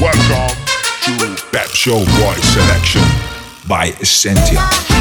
Welcome to Pep Show Boys Selection by Essentia.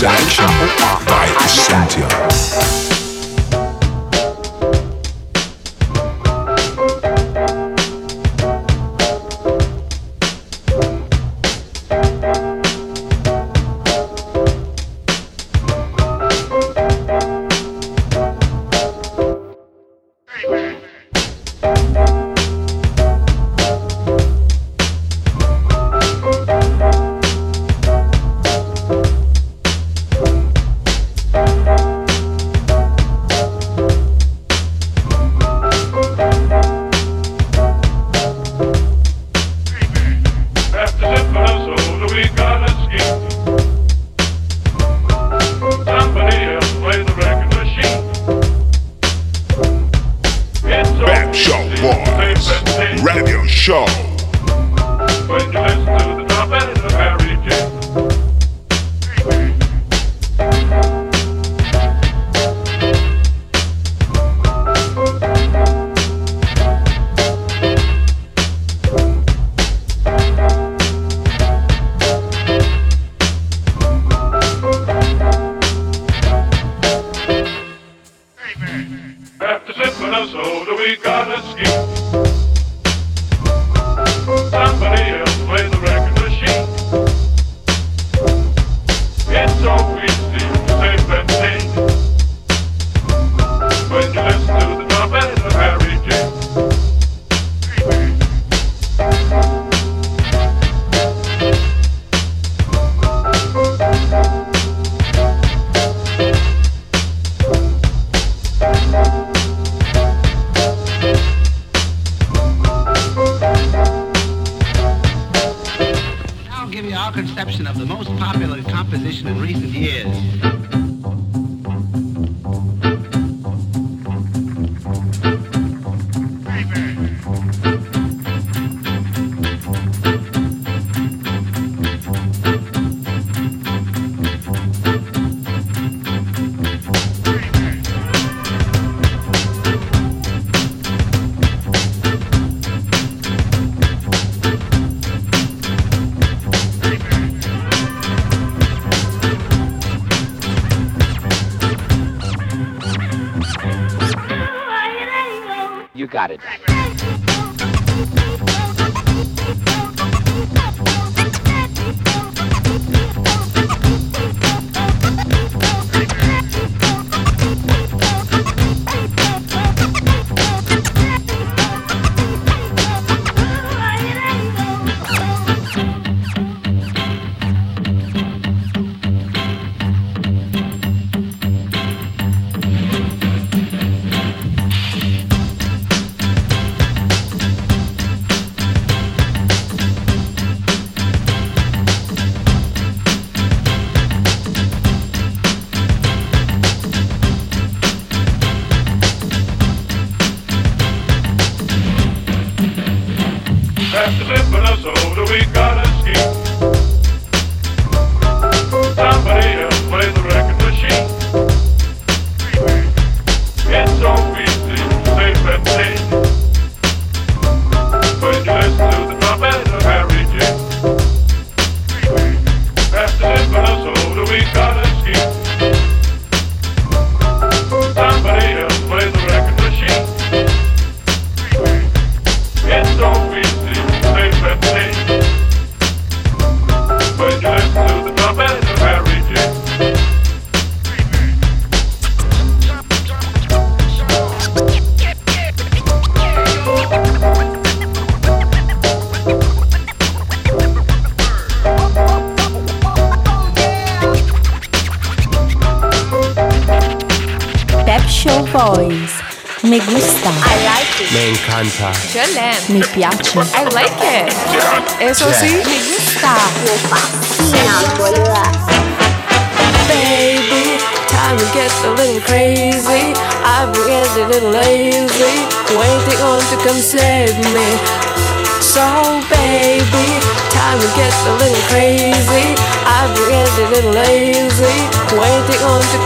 Selection by Essentia.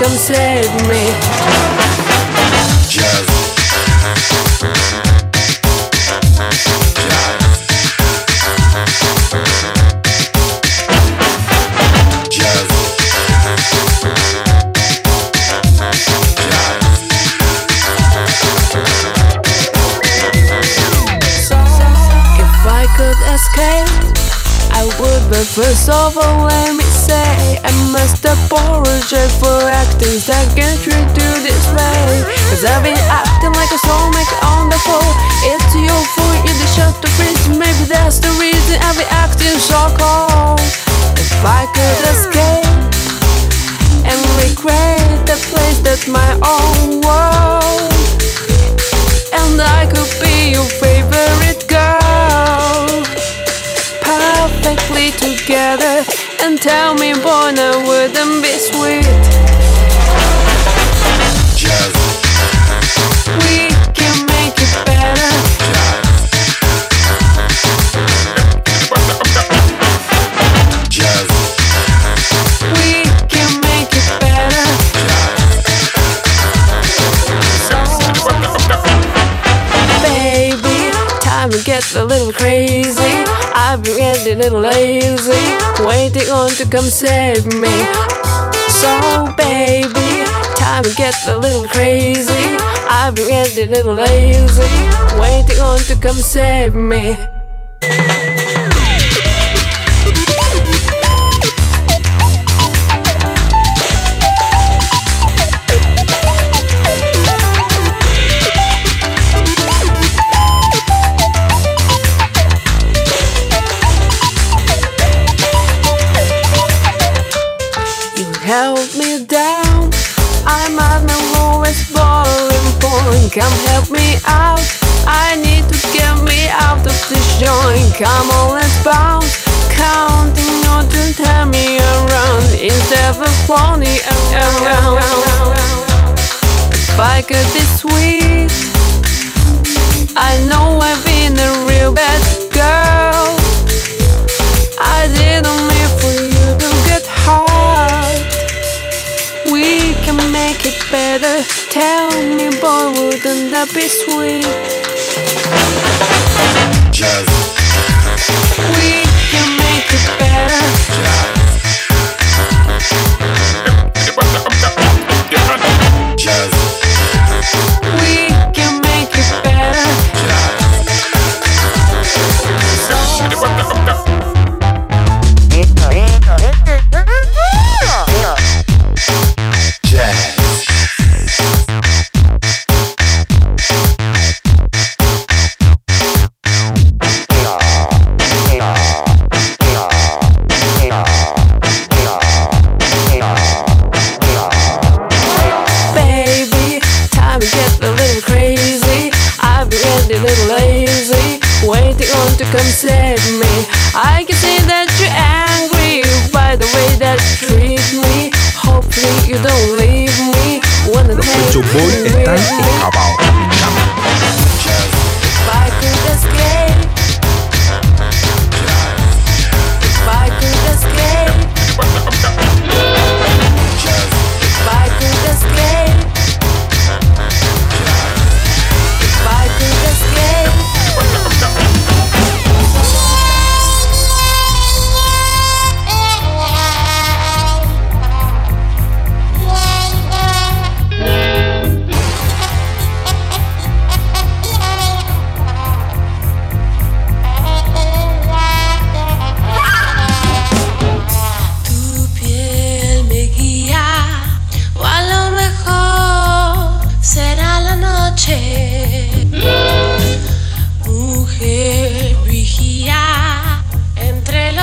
come save me. is your. If I could escape and recreate the place that's my own world, and I could be your favorite girl, perfectly together. And tell me, boy, I wouldn't be sweet. crazy. I've been getting lazy, waiting on to come save me. So baby, time to get a little crazy. I've been getting lazy, waiting on to come save me. never want it. If I could be sweet, I know I've been a real bad girl. I didn't mean for you to get hurt. We can make it better. Tell me, boy, wouldn't that be sweet? Jazz. We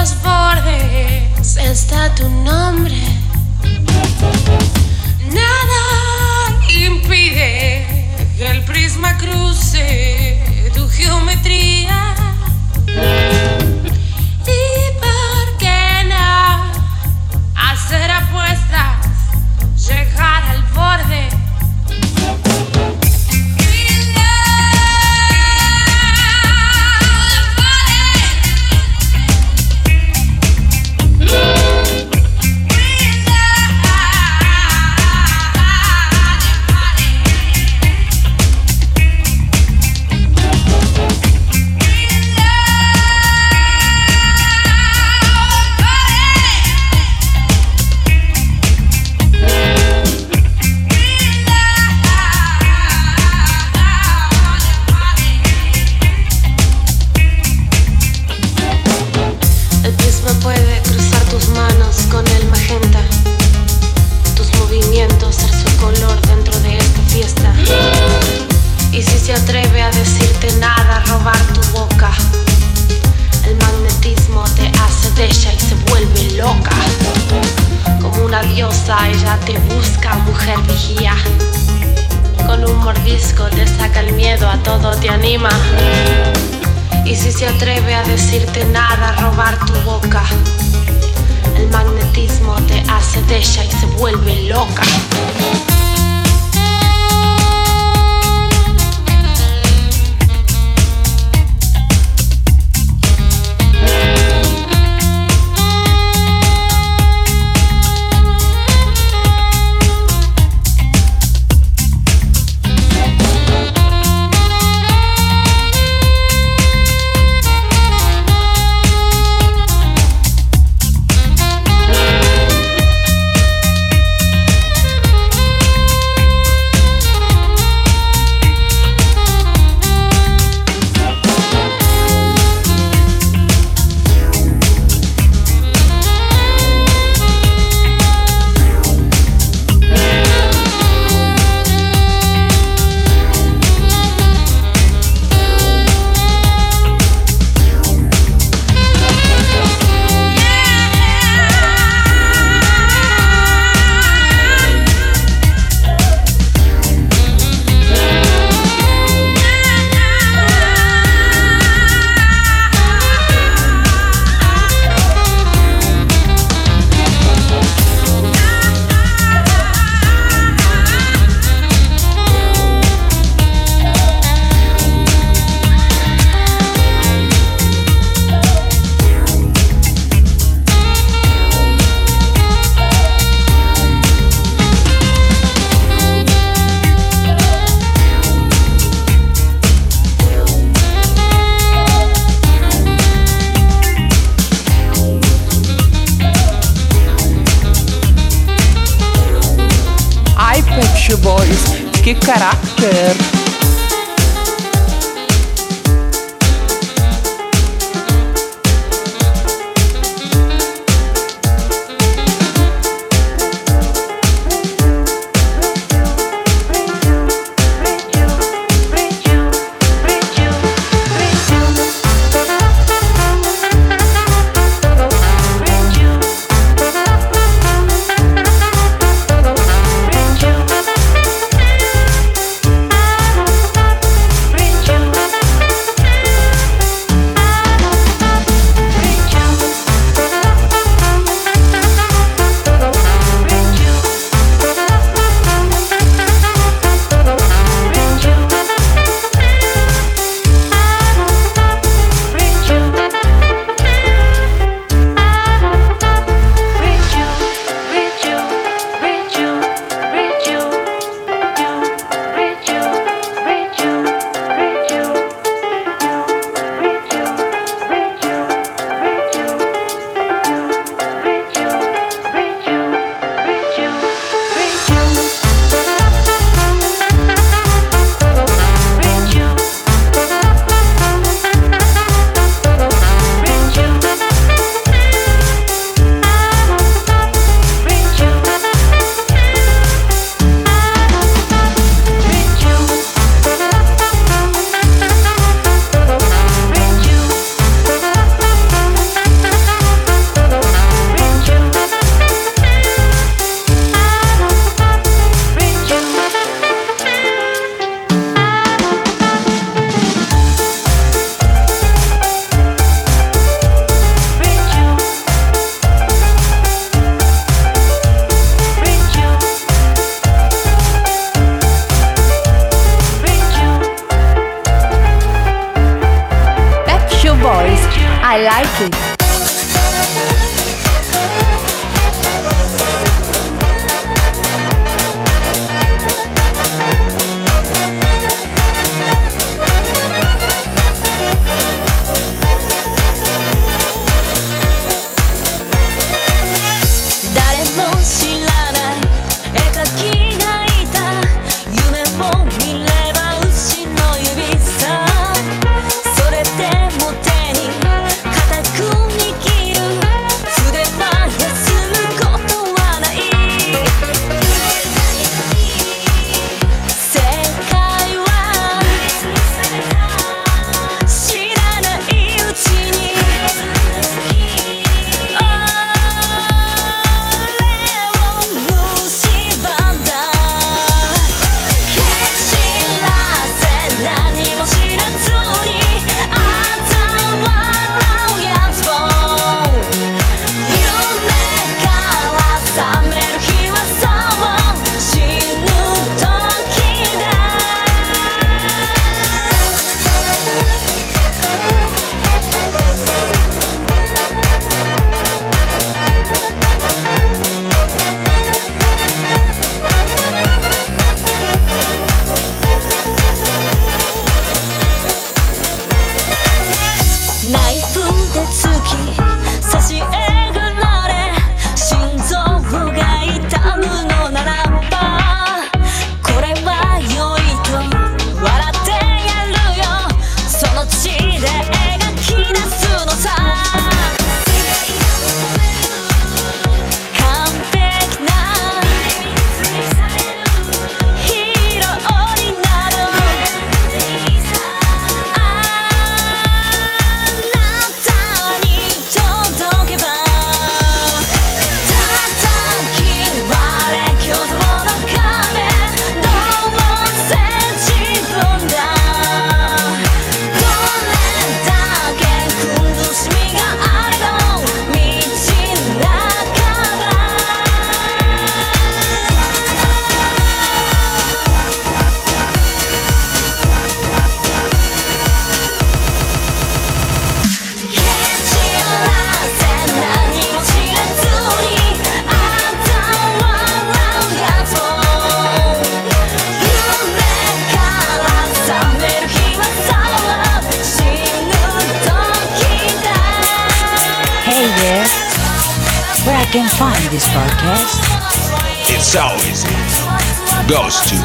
los bordes está tu nombre. Nada impide que el prisma cruce tu geometría.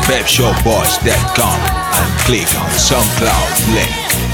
pepshowboys.com and click on SoundCloud link.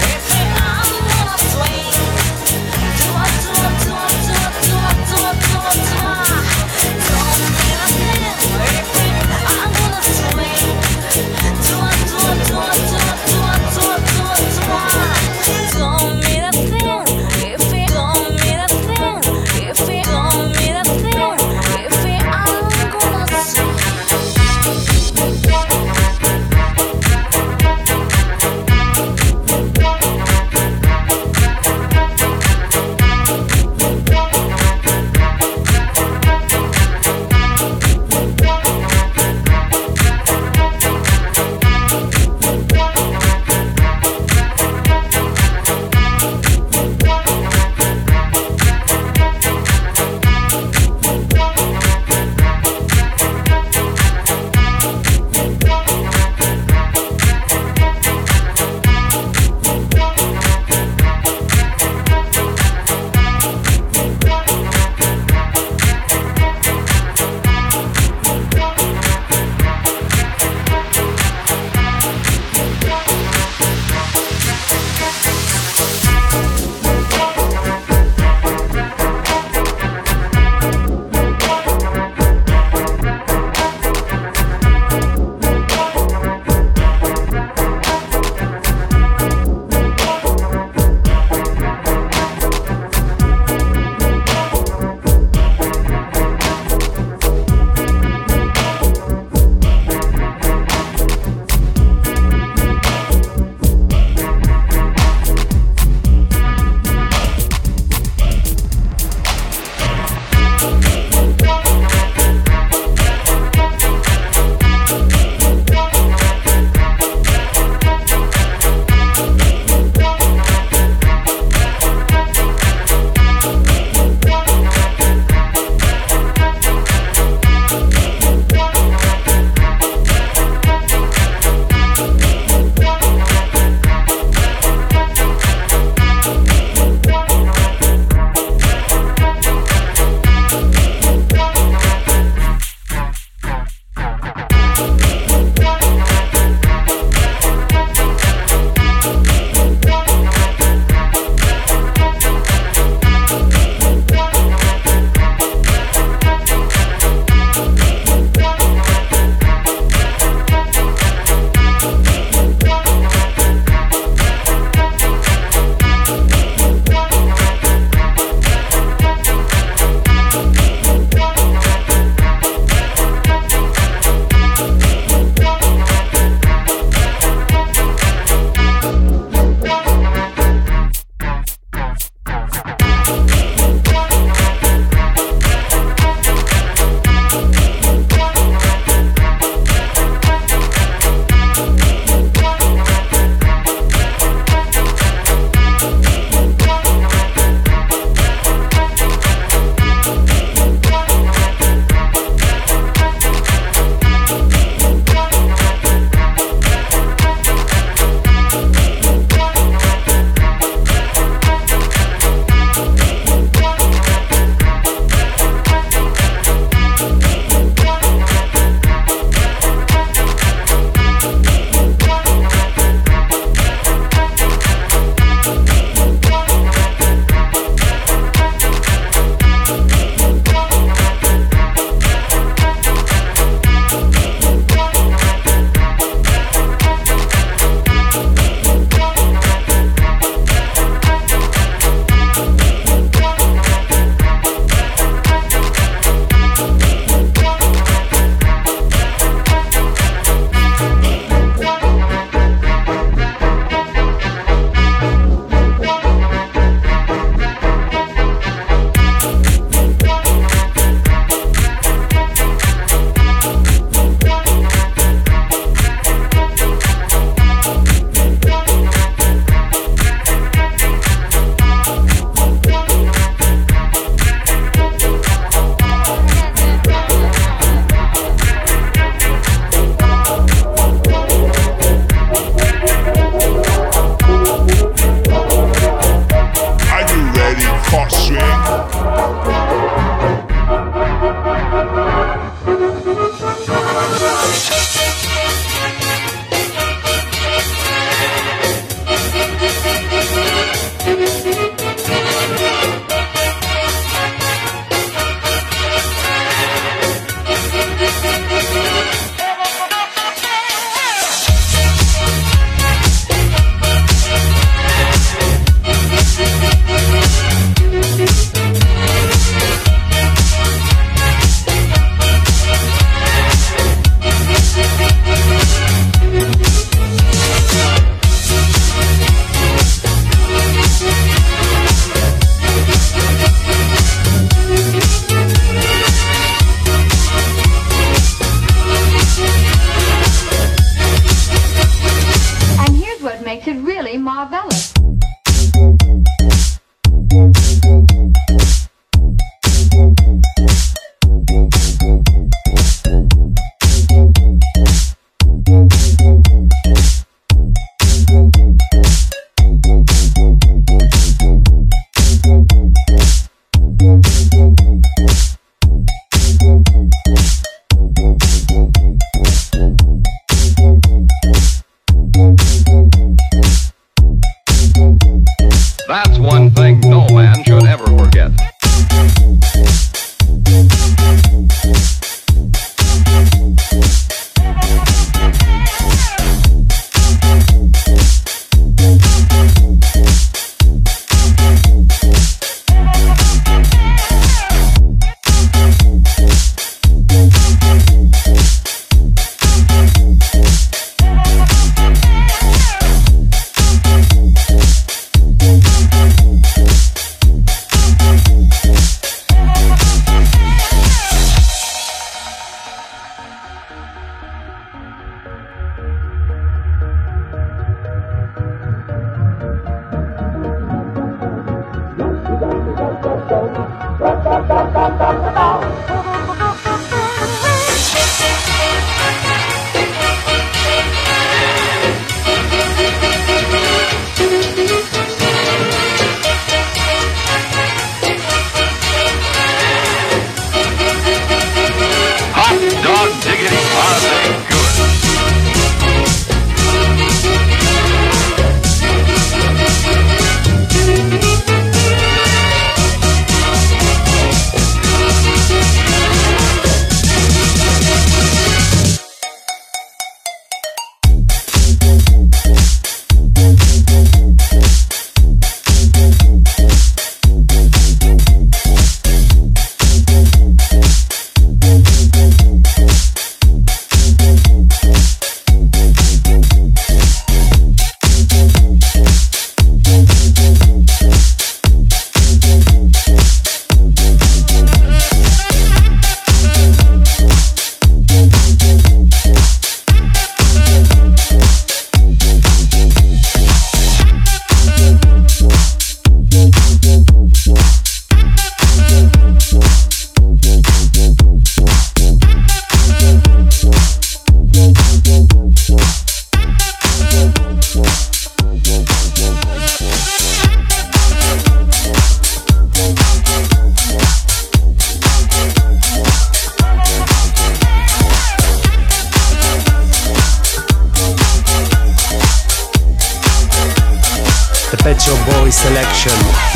Boys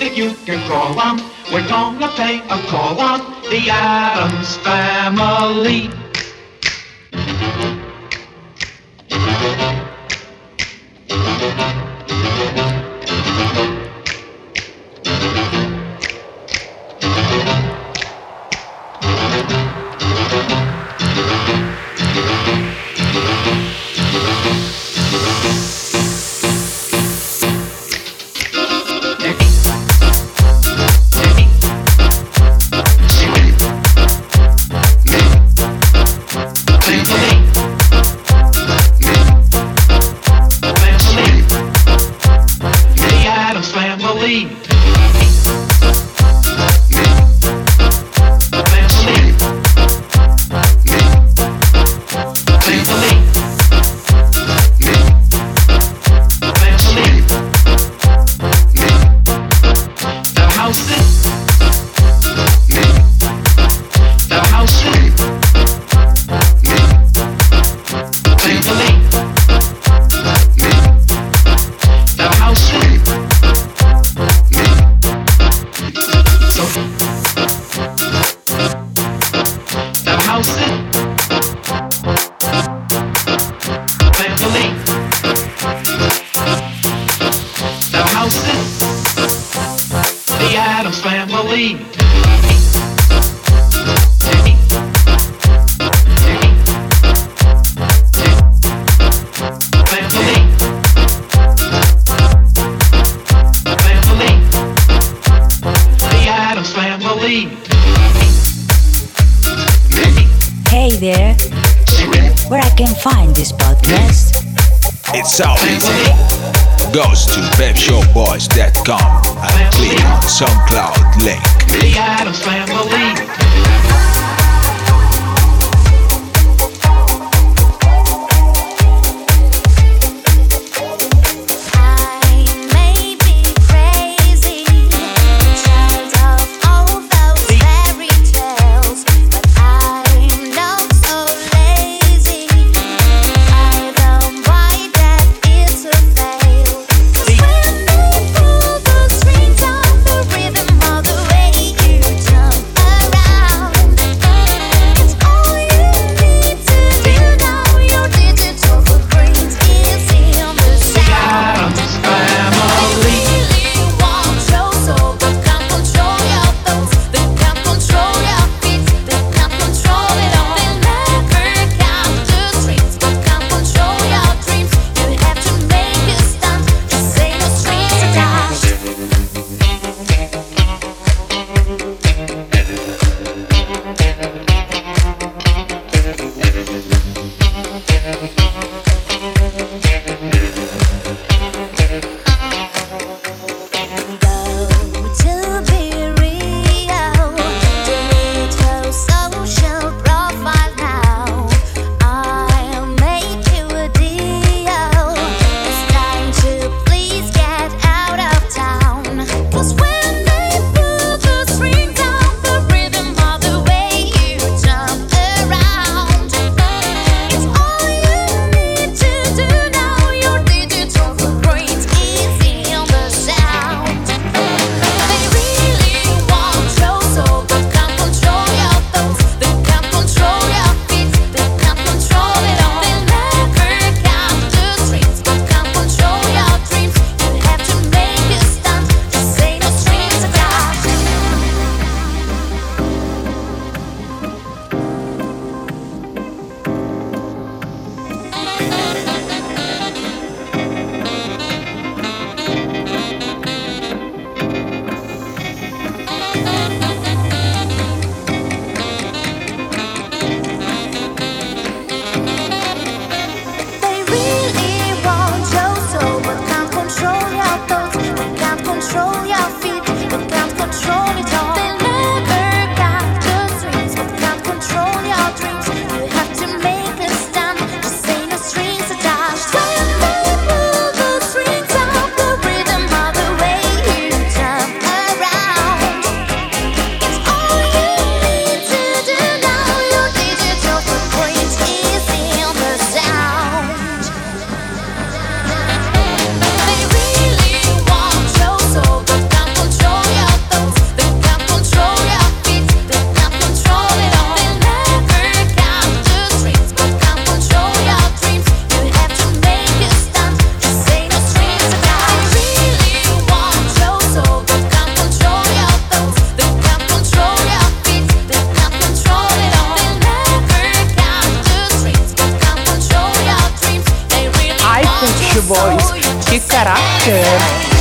if you can crawl on. We're gonna play a call on the Addams Family. lead. Hey there, where I can find this podcast? It's out. Goes to pepshowboys.com. Click SoundCloud link. Nation.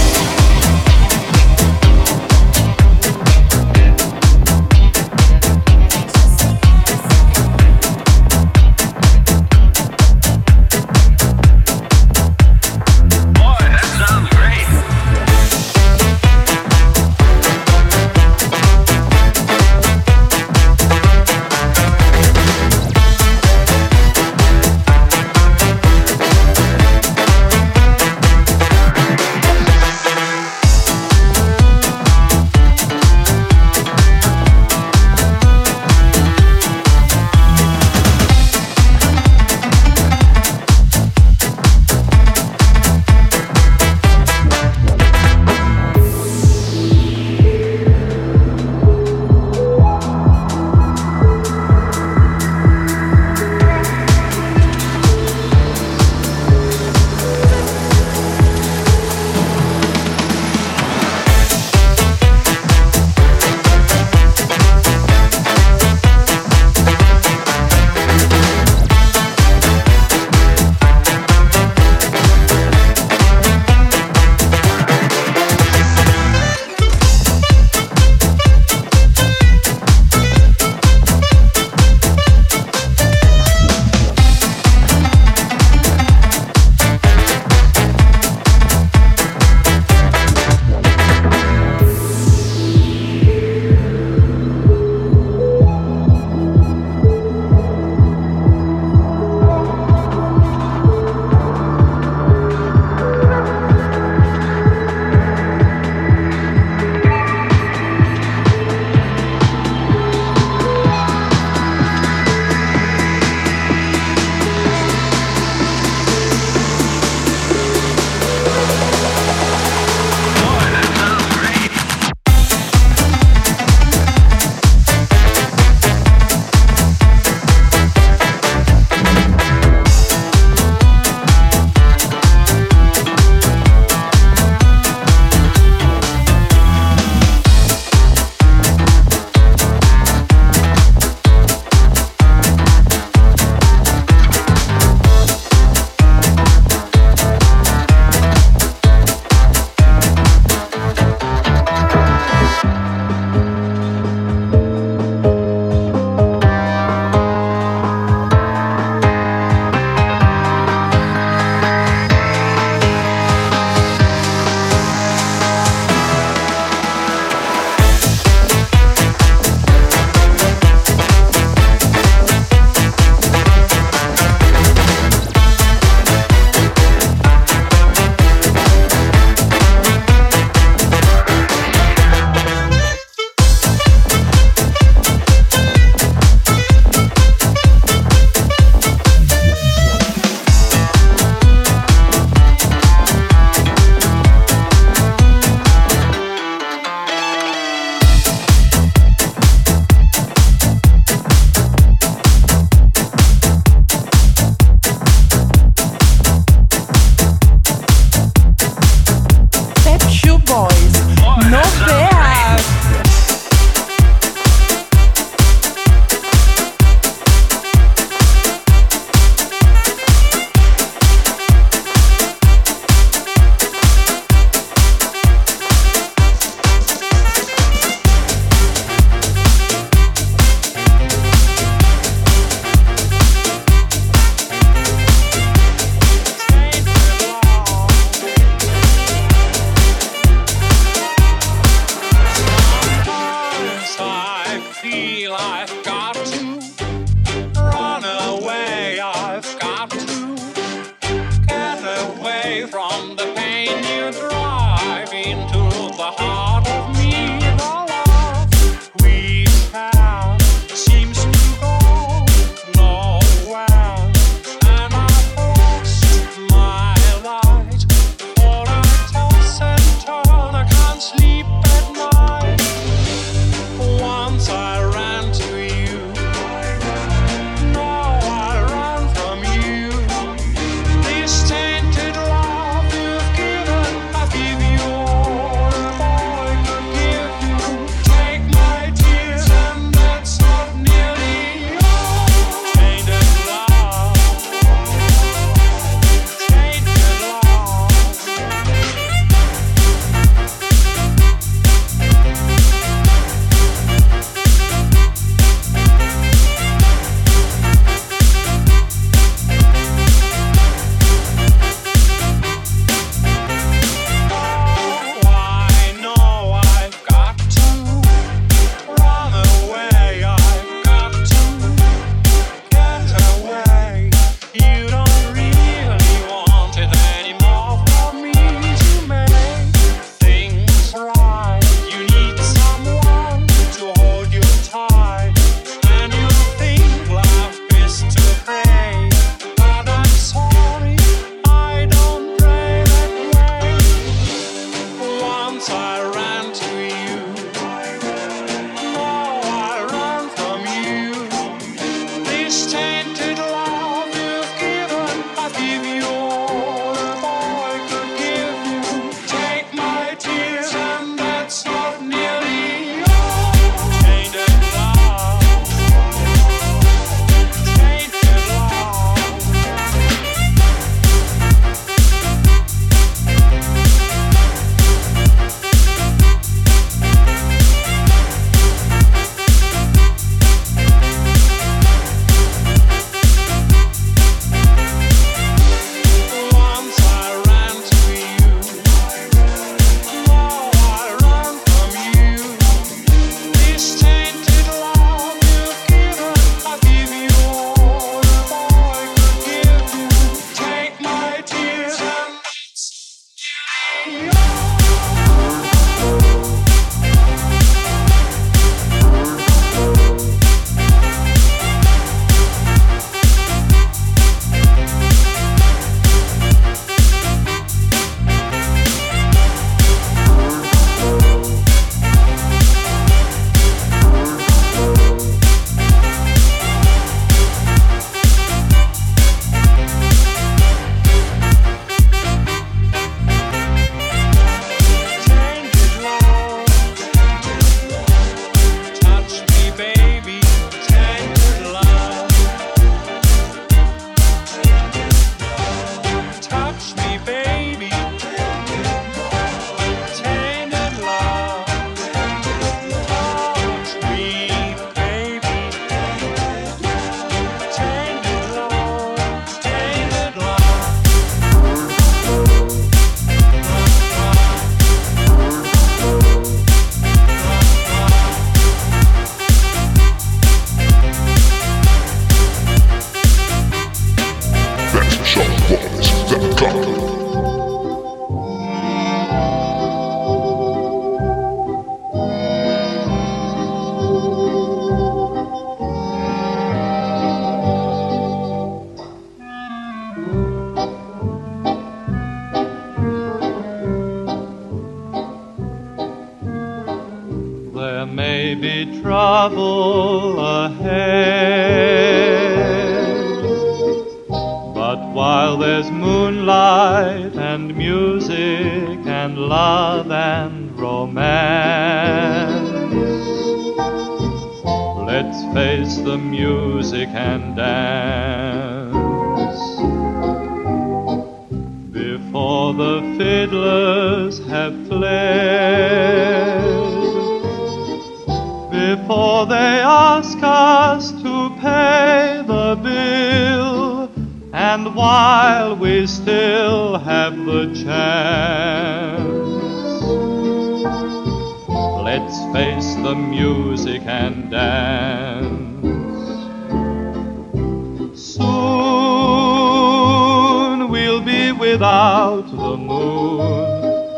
Without the moon.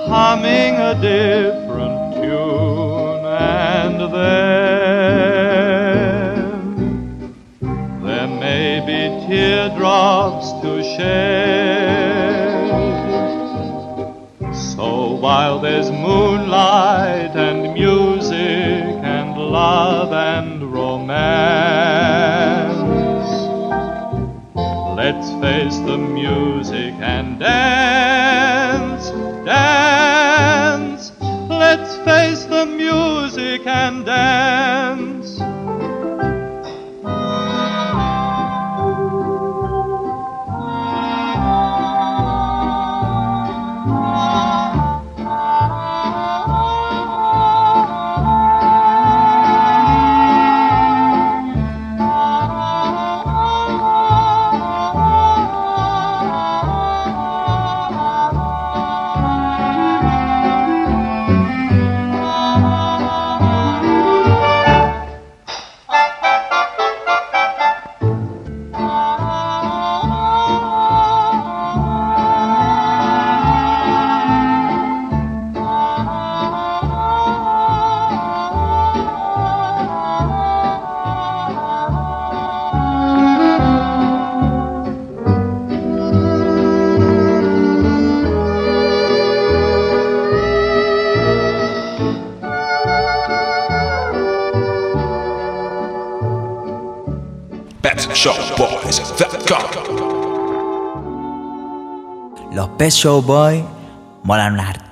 humming a different tune, and then there may be teardrops to shed. So while there's moonlight and face the music and dance, Los Pep Show